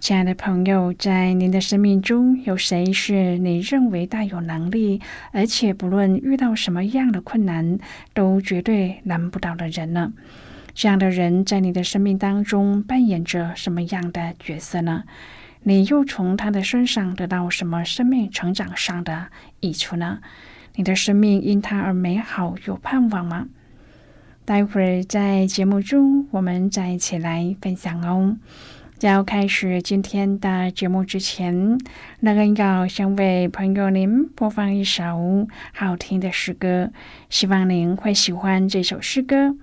亲爱的朋友，在您的生命中有谁是你认为大有能力，而且不论遇到什么样的困难都绝对难不倒的人呢？这样的人在你的生命当中扮演着什么样的角色呢？你又从他的身上得到什么生命成长上的益处呢？你的生命因他而美好有盼望吗？待会儿在节目中我们再一起来分享哦。在要开始今天的节目之前，那个要先为朋友您播放一首好听的诗歌，希望您会喜欢这首诗歌。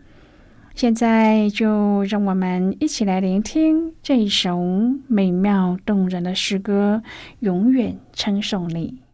现在就让我们一起来聆听这一首美妙动人的诗歌，永远称颂你。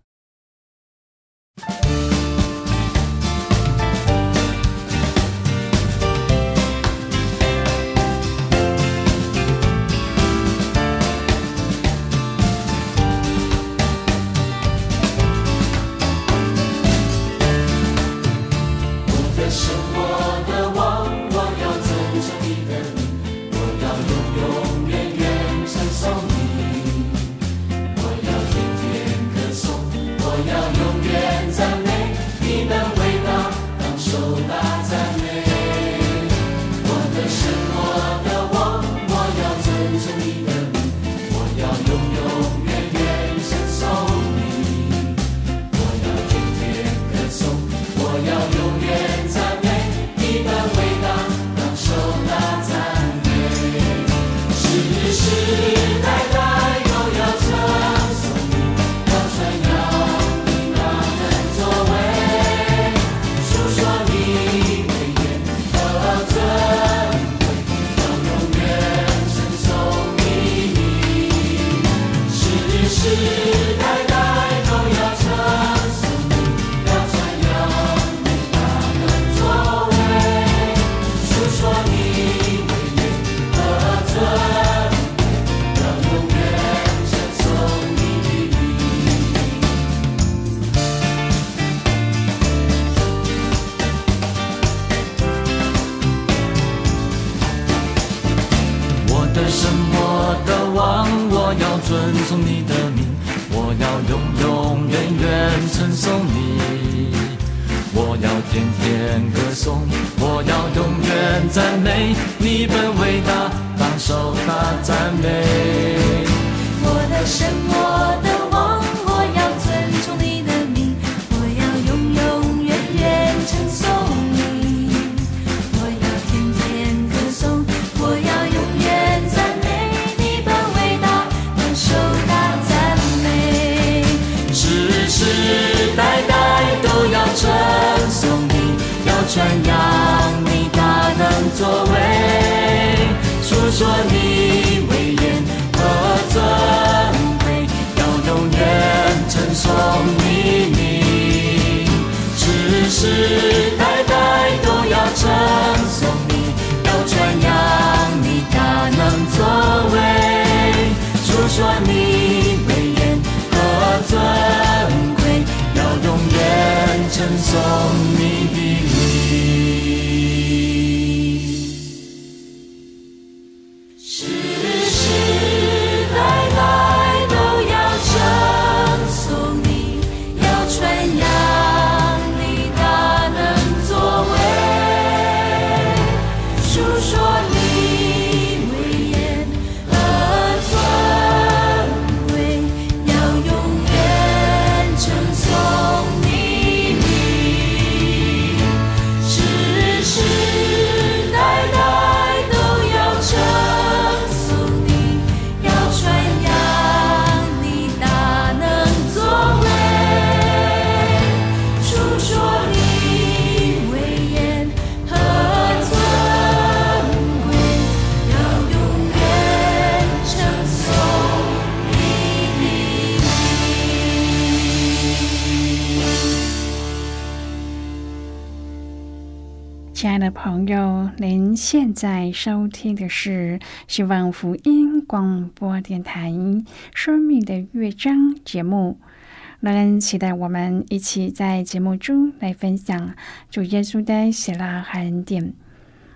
我要永远赞美你的说你威严和尊贵，要永远称颂你，世世代代都要称颂你，要传扬你大能作为。说你威严和尊贵，要永远称颂你。现在收听的是希望福音广播电台《生命的乐章》节目。乐恩期待我们一起在节目中来分享主耶稣的喜乐和恩典。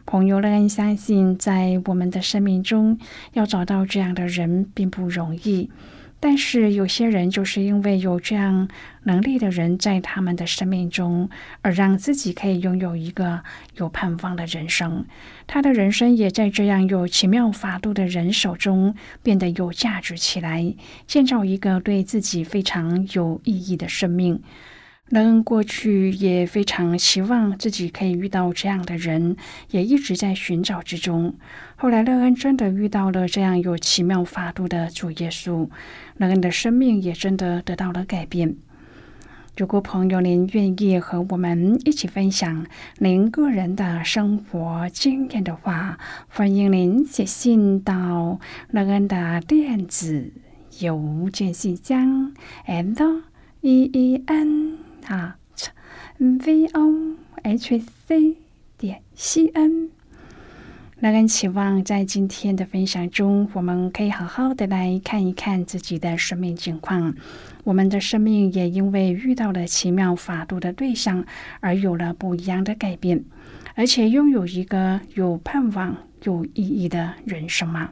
朋友，乐恩相信，在我们的生命中要找到这样的人并不容易。但是有些人就是因为有这样能力的人在他们的生命中，而让自己可以拥有一个有盼望的人生。他的人生也在这样有奇妙法度的人手中变得有价值起来，建造一个对自己非常有意义的生命。乐恩过去也非常希望自己可以遇到这样的人，也一直在寻找之中。后来，乐恩真的遇到了这样有奇妙法度的主耶稣，乐恩的生命也真的得到了改变。如果朋友您愿意和我们一起分享您个人的生活经验的话，欢迎您写信到乐恩的电子邮件信箱：and e e n。啊，v o h c 点 c n。那人期望在今天的分享中，我们可以好好的来看一看自己的生命情况。我们的生命也因为遇到了奇妙法度的对象，而有了不一样的改变，而且拥有一个有盼望、有意义的人生吗？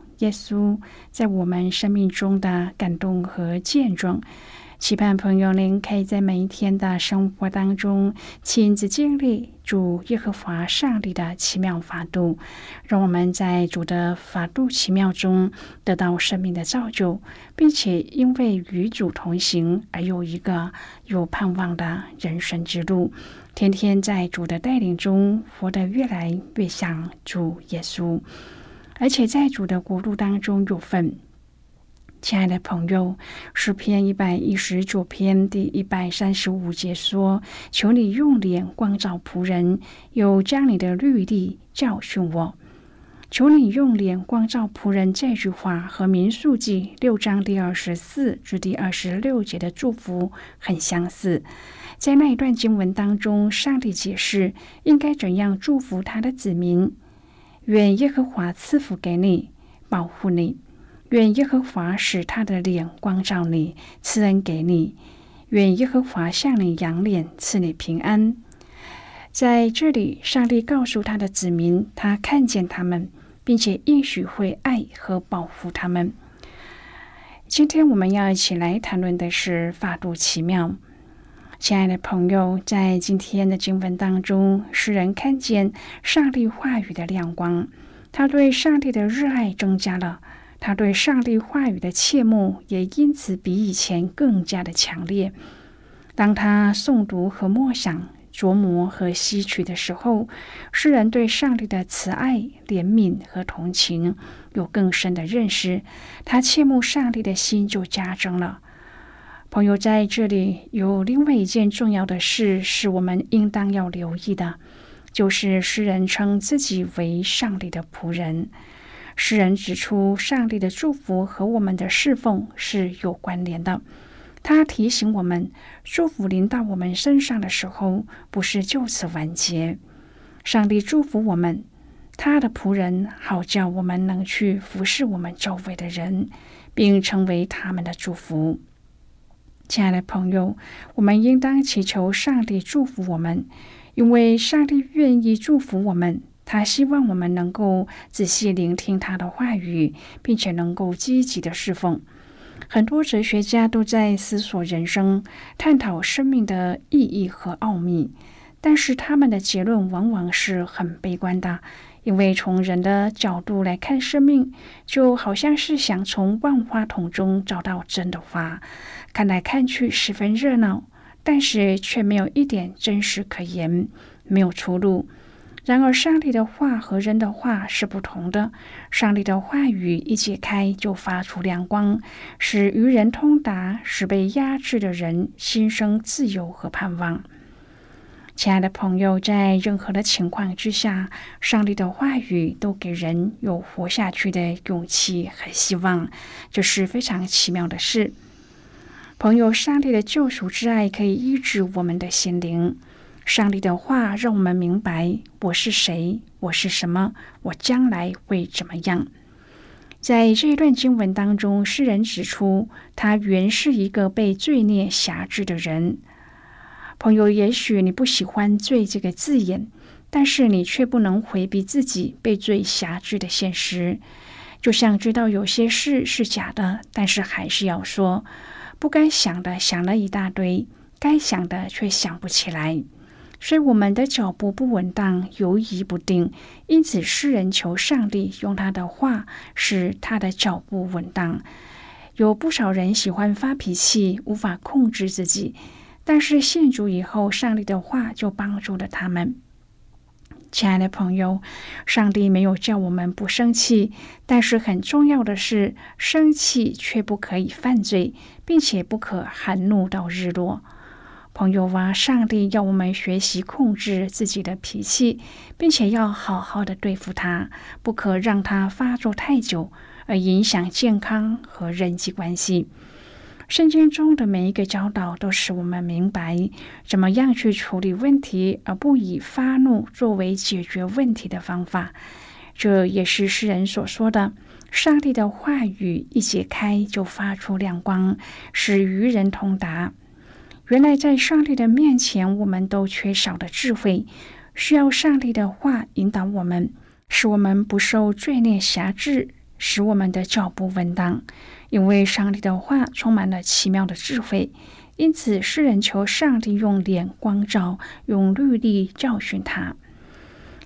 耶稣在我们生命中的感动和见证，期盼朋友您可以在每一天的生活当中亲自经历主耶和华上帝的奇妙法度，让我们在主的法度奇妙中得到生命的造就，并且因为与主同行而有一个有盼望的人生之路，天天在主的带领中活得越来越像主耶稣。而且在主的国度当中有份，亲爱的朋友，诗篇一百一十九篇第一百三十五节说：“求你用脸光照仆人，又将你的律例教训我。”求你用脸光照仆人这句话和民数记六章第二十四至第二十六节的祝福很相似。在那一段经文当中，上帝解释应该怎样祝福他的子民。愿耶和华赐福给你，保护你；愿耶和华使他的脸光照你，赐恩给你；愿耶和华向你扬脸，赐你平安。在这里，上帝告诉他的子民，他看见他们，并且应许会爱和保护他们。今天我们要一起来谈论的是法度奇妙。亲爱的朋友，在今天的经文当中，诗人看见上帝话语的亮光，他对上帝的热爱增加了，他对上帝话语的切慕也因此比以前更加的强烈。当他诵读和默想、琢磨和吸取的时候，诗人对上帝的慈爱、怜悯和同情有更深的认识，他切慕上帝的心就加增了。朋友，在这里有另外一件重要的事，是我们应当要留意的，就是诗人称自己为上帝的仆人。诗人指出，上帝的祝福和我们的侍奉是有关联的。他提醒我们，祝福临到我们身上的时候，不是就此完结。上帝祝福我们，他的仆人，好叫我们能去服侍我们周围的人，并成为他们的祝福。亲爱的朋友，我们应当祈求上帝祝福我们，因为上帝愿意祝福我们。他希望我们能够仔细聆听他的话语，并且能够积极的侍奉。很多哲学家都在思索人生，探讨生命的意义和奥秘，但是他们的结论往往是很悲观的。因为从人的角度来看，生命就好像是想从万花筒中找到真的花，看来看去十分热闹，但是却没有一点真实可言，没有出路。然而，上帝的话和人的话是不同的。上帝的话语一解开，就发出亮光，使愚人通达，使被压制的人心生自由和盼望。亲爱的朋友，在任何的情况之下，上帝的话语都给人有活下去的勇气和希望，这是非常奇妙的事。朋友，上帝的救赎之爱可以医治我们的心灵。上帝的话让我们明白我是谁，我是什么，我将来会怎么样。在这一段经文当中，诗人指出，他原是一个被罪孽辖制的人。朋友，也许你不喜欢“罪”这个字眼，但是你却不能回避自己被罪辖制的现实。就像知道有些事是假的，但是还是要说；不该想的想了一大堆，该想的却想不起来。所以我们的脚步不稳当，犹疑不定。因此，诗人求上帝用他的话使他的脚步稳当。有不少人喜欢发脾气，无法控制自己，但是信主以后，上帝的话就帮助了他们。亲爱的朋友，上帝没有叫我们不生气，但是很重要的是，生气却不可以犯罪，并且不可含怒到日落。朋友啊，上帝要我们学习控制自己的脾气，并且要好好的对付他，不可让他发作太久，而影响健康和人际关系。圣经中的每一个教导，都使我们明白怎么样去处理问题，而不以发怒作为解决问题的方法。这也是诗人所说的：“上帝的话语一解开，就发出亮光，使愚人通达。”原来，在上帝的面前，我们都缺少的智慧，需要上帝的话引导我们，使我们不受罪孽辖制，使我们的脚步稳当。因为上帝的话充满了奇妙的智慧，因此诗人求上帝用脸光照，用律例教训他。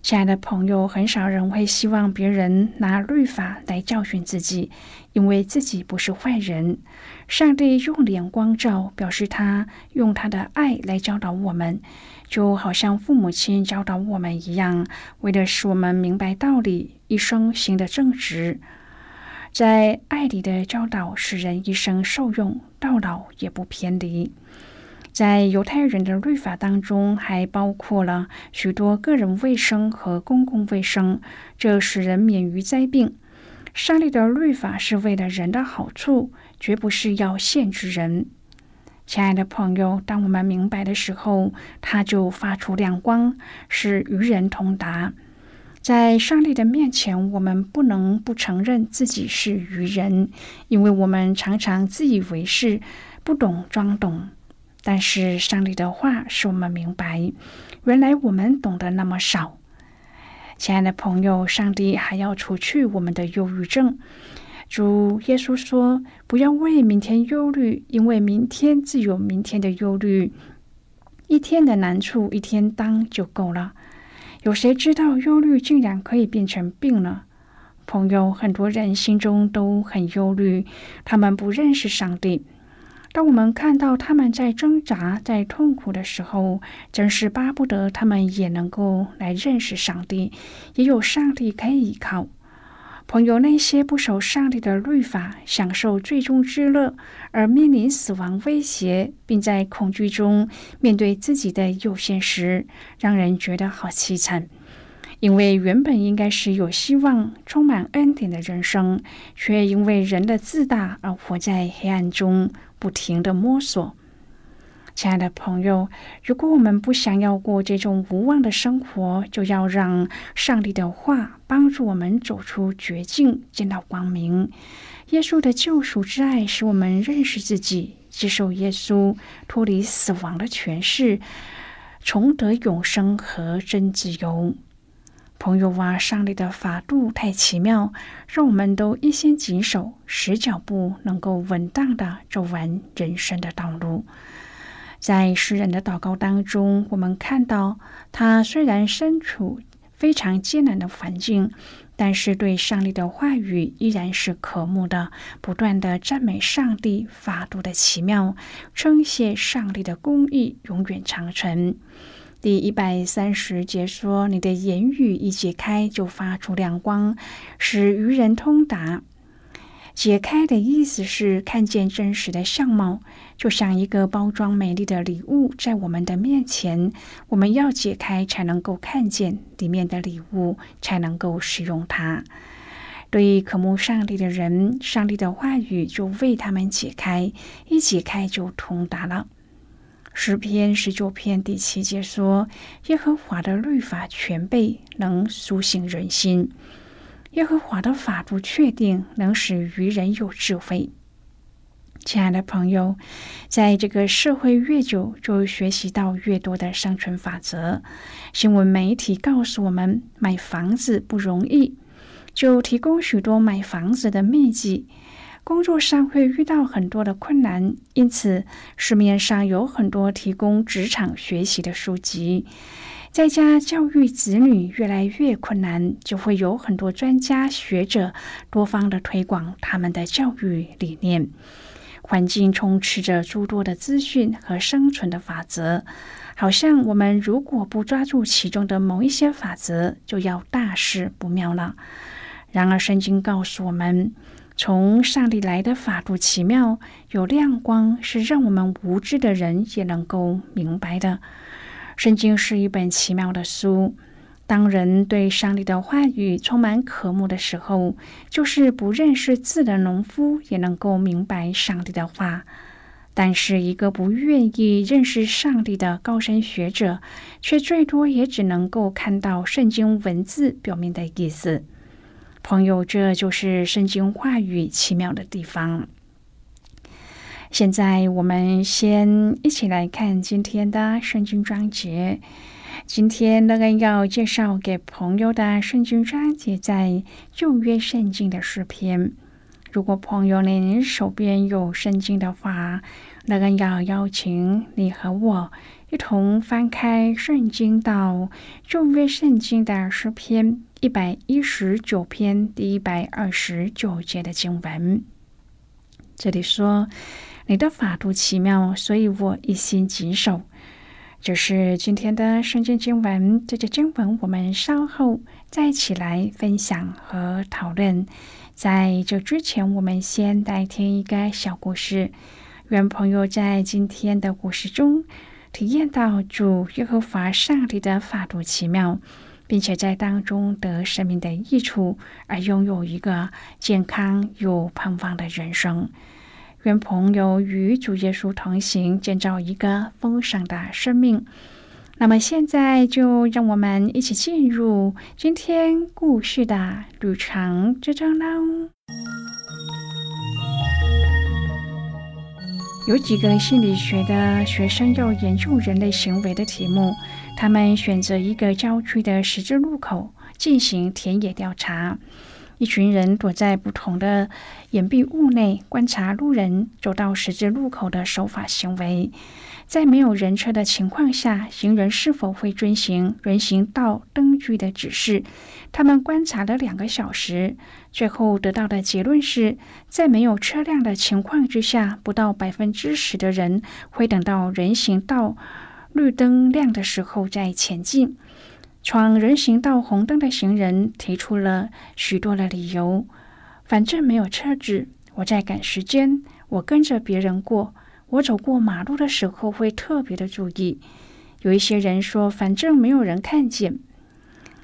亲爱的朋友，很少人会希望别人拿律法来教训自己，因为自己不是坏人。上帝用脸光照，表示他用他的爱来教导我们，就好像父母亲教导我们一样，为的使我们明白道理，一生行得正直。在爱里的教导，使人一生受用，到老也不偏离。在犹太人的律法当中，还包括了许多个人卫生和公共卫生，这使人免于灾病。上帝的律法是为了人的好处，绝不是要限制人。亲爱的朋友，当我们明白的时候，它就发出亮光，使愚人通达。在上帝的面前，我们不能不承认自己是愚人，因为我们常常自以为是，不懂装懂。但是上帝的话使我们明白，原来我们懂得那么少。亲爱的朋友，上帝还要除去我们的忧郁症。主耶稣说：“不要为明天忧虑，因为明天自有明天的忧虑。一天的难处一天当就够了。有谁知道忧虑竟然可以变成病呢？”朋友，很多人心中都很忧虑，他们不认识上帝。当我们看到他们在挣扎、在痛苦的时候，真是巴不得他们也能够来认识上帝，也有上帝可以依靠。朋友，那些不守上帝的律法、享受最终之乐，而面临死亡威胁，并在恐惧中面对自己的有限时，让人觉得好凄惨。因为原本应该是有希望、充满恩典的人生，却因为人的自大而活在黑暗中。不停的摸索，亲爱的朋友，如果我们不想要过这种无望的生活，就要让上帝的话帮助我们走出绝境，见到光明。耶稣的救赎之爱使我们认识自己，接受耶稣，脱离死亡的权势，重得永生和真自由。朋友啊，上帝的法度太奇妙，让我们都一心谨守，使脚步能够稳当的走完人生的道路。在诗人的祷告当中，我们看到他虽然身处非常艰难的环境，但是对上帝的话语依然是渴慕的，不断的赞美上帝法度的奇妙，称谢上帝的公义永远长存。第一百三十节说：“你的言语一解开，就发出亮光，使愚人通达。”解开的意思是看见真实的相貌，就像一个包装美丽的礼物在我们的面前，我们要解开才能够看见里面的礼物，才能够使用它。对渴慕上帝的人，上帝的话语就为他们解开，一解开就通达了。诗篇十九篇第七节说：“耶和华的律法全备，能苏醒人心。”耶和华的法度确定，能使愚人有智慧。亲爱的朋友，在这个社会越久，就学习到越多的生存法则。新闻媒体告诉我们，买房子不容易，就提供许多买房子的秘籍。工作上会遇到很多的困难，因此市面上有很多提供职场学习的书籍。在家教育子女越来越困难，就会有很多专家学者多方的推广他们的教育理念。环境充斥着诸多的资讯和生存的法则，好像我们如果不抓住其中的某一些法则，就要大事不妙了。然而，圣经告诉我们，从上帝来的法度奇妙，有亮光，是让我们无知的人也能够明白的。圣经是一本奇妙的书。当人对上帝的话语充满渴慕的时候，就是不认识字的农夫也能够明白上帝的话。但是，一个不愿意认识上帝的高深学者，却最多也只能够看到圣经文字表面的意思。朋友，这就是圣经话语奇妙的地方。现在我们先一起来看今天的圣经章节。今天乐恩要介绍给朋友的圣经章节在旧约圣经的诗篇。如果朋友您手边有圣经的话，乐恩要邀请你和我一同翻开圣经到旧约圣经的诗篇一百一十九篇第一百二十九节的经文。这里说。你的法度奇妙，所以我一心谨守。这是今天的圣经经文。这节经文我们稍后再起来分享和讨论。在这之前，我们先来听一个小故事。愿朋友在今天的故事中体验到主耶和华上帝的法度奇妙，并且在当中得生命的益处，而拥有一个健康又盼望的人生。愿朋友与主耶稣同行，建造一个丰盛的生命。那么，现在就让我们一起进入今天故事的旅程之中喽。有几个心理学的学生要研究人类行为的题目，他们选择一个郊区的十字路口进行田野调查。一群人躲在不同的掩蔽物内，观察路人走到十字路口的守法行为。在没有人车的情况下，行人是否会遵行人行道灯具的指示？他们观察了两个小时，最后得到的结论是：在没有车辆的情况之下，不到百分之十的人会等到人行道绿灯亮的时候再前进。闯人行道红灯的行人提出了许多的理由，反正没有车子，我在赶时间，我跟着别人过，我走过马路的时候会特别的注意。有一些人说，反正没有人看见。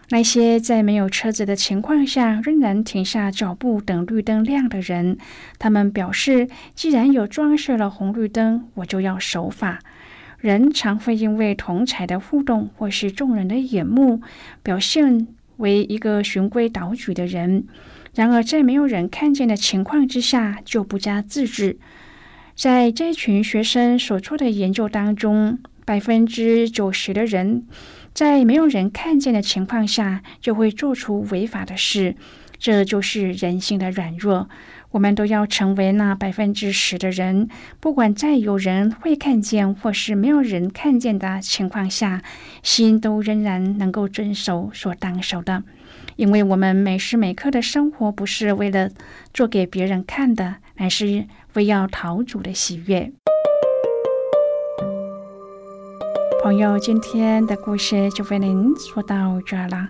那些在没有车子的情况下仍然停下脚步等绿灯亮的人，他们表示，既然有装饰了红绿灯，我就要守法。人常会因为同才的互动，或是众人的眼目，表现为一个循规蹈矩的人。然而，在没有人看见的情况之下，就不加自制。在这群学生所做的研究当中，百分之九十的人在没有人看见的情况下，就会做出违法的事。这就是人性的软弱。我们都要成为那百分之十的人，不管在有人会看见或是没有人看见的情况下，心都仍然能够遵守所当守的。因为我们每时每刻的生活不是为了做给别人看的，而是为要讨主的喜悦。朋友，今天的故事就为您说到这了。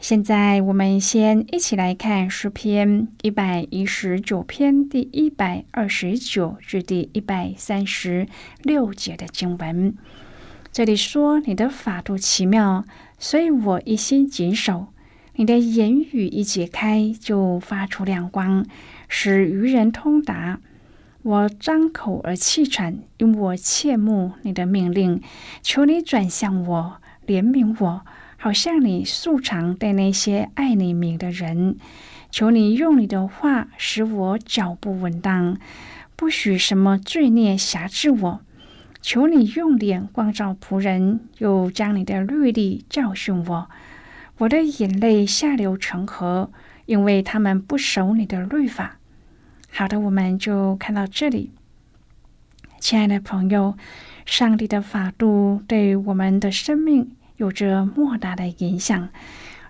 现在，我们先一起来看诗篇一百一十九篇第一百二十九至第一百三十六节的经文。这里说：“你的法度奇妙，所以我一心谨守。你的言语一解开，就发出亮光，使愚人通达。我张口而气喘，因我切慕你的命令。求你转向我，怜悯我。”好像你素常对那些爱你名的人，求你用你的话使我脚步稳当，不许什么罪孽辖制我。求你用脸光照仆人，又将你的律例教训我。我的眼泪下流成河，因为他们不守你的律法。好的，我们就看到这里，亲爱的朋友，上帝的法度对我们的生命。有着莫大的影响。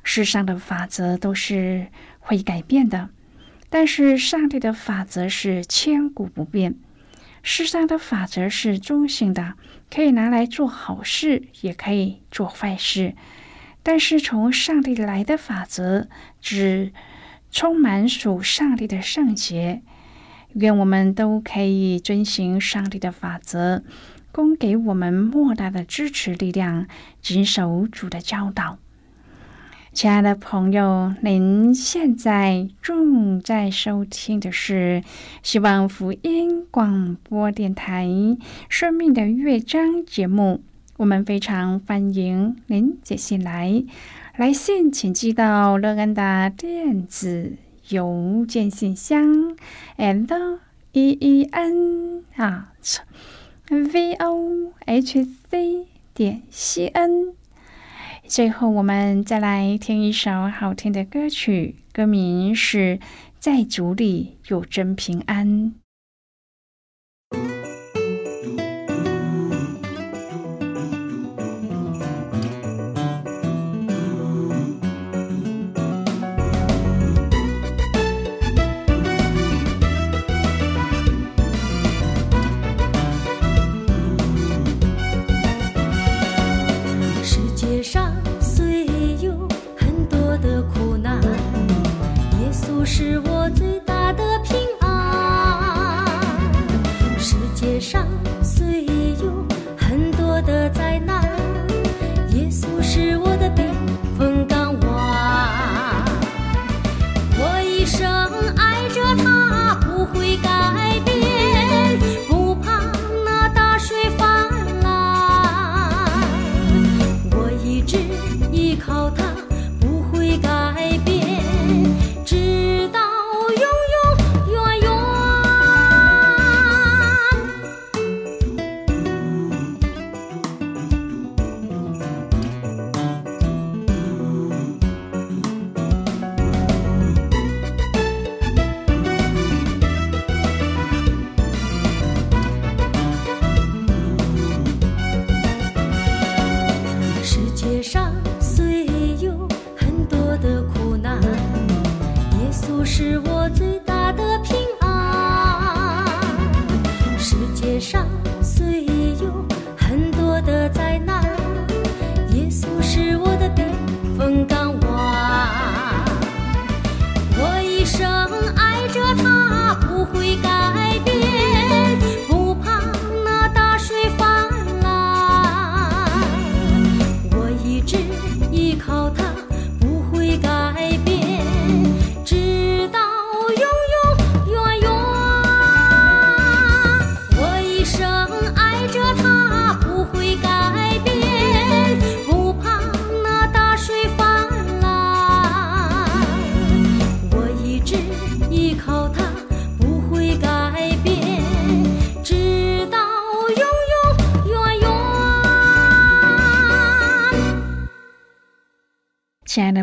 世上的法则都是会改变的，但是上帝的法则是千古不变。世上的法则是中性的，可以拿来做好事，也可以做坏事。但是从上帝来的法则，只充满属上帝的圣洁。愿我们都可以遵循上帝的法则。供给我们莫大的支持力量，谨守主的教导。亲爱的朋友，您现在正在收听的是希望福音广播电台《生命的乐章》节目。我们非常欢迎您写信来，来信请寄到乐安的电子邮件信箱，and e e n 啊。V o h c 点 c n。最后，我们再来听一首好听的歌曲，歌名是《在主里有真平安》。是我一生爱着他不会改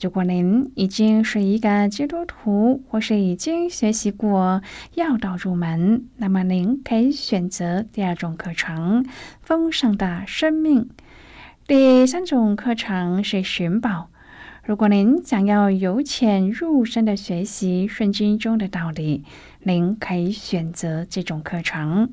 如果您已经是一个基督徒，或是已经学习过要道入门，那么您可以选择第二种课程《丰盛的生命》。第三种课程是寻宝。如果您想要由浅入深的学习圣经中的道理，您可以选择这种课程。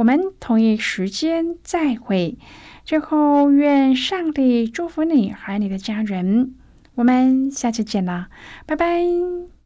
我们同一时间再会。最后，愿上帝祝福你和你的家人。我们下期见啦，拜拜。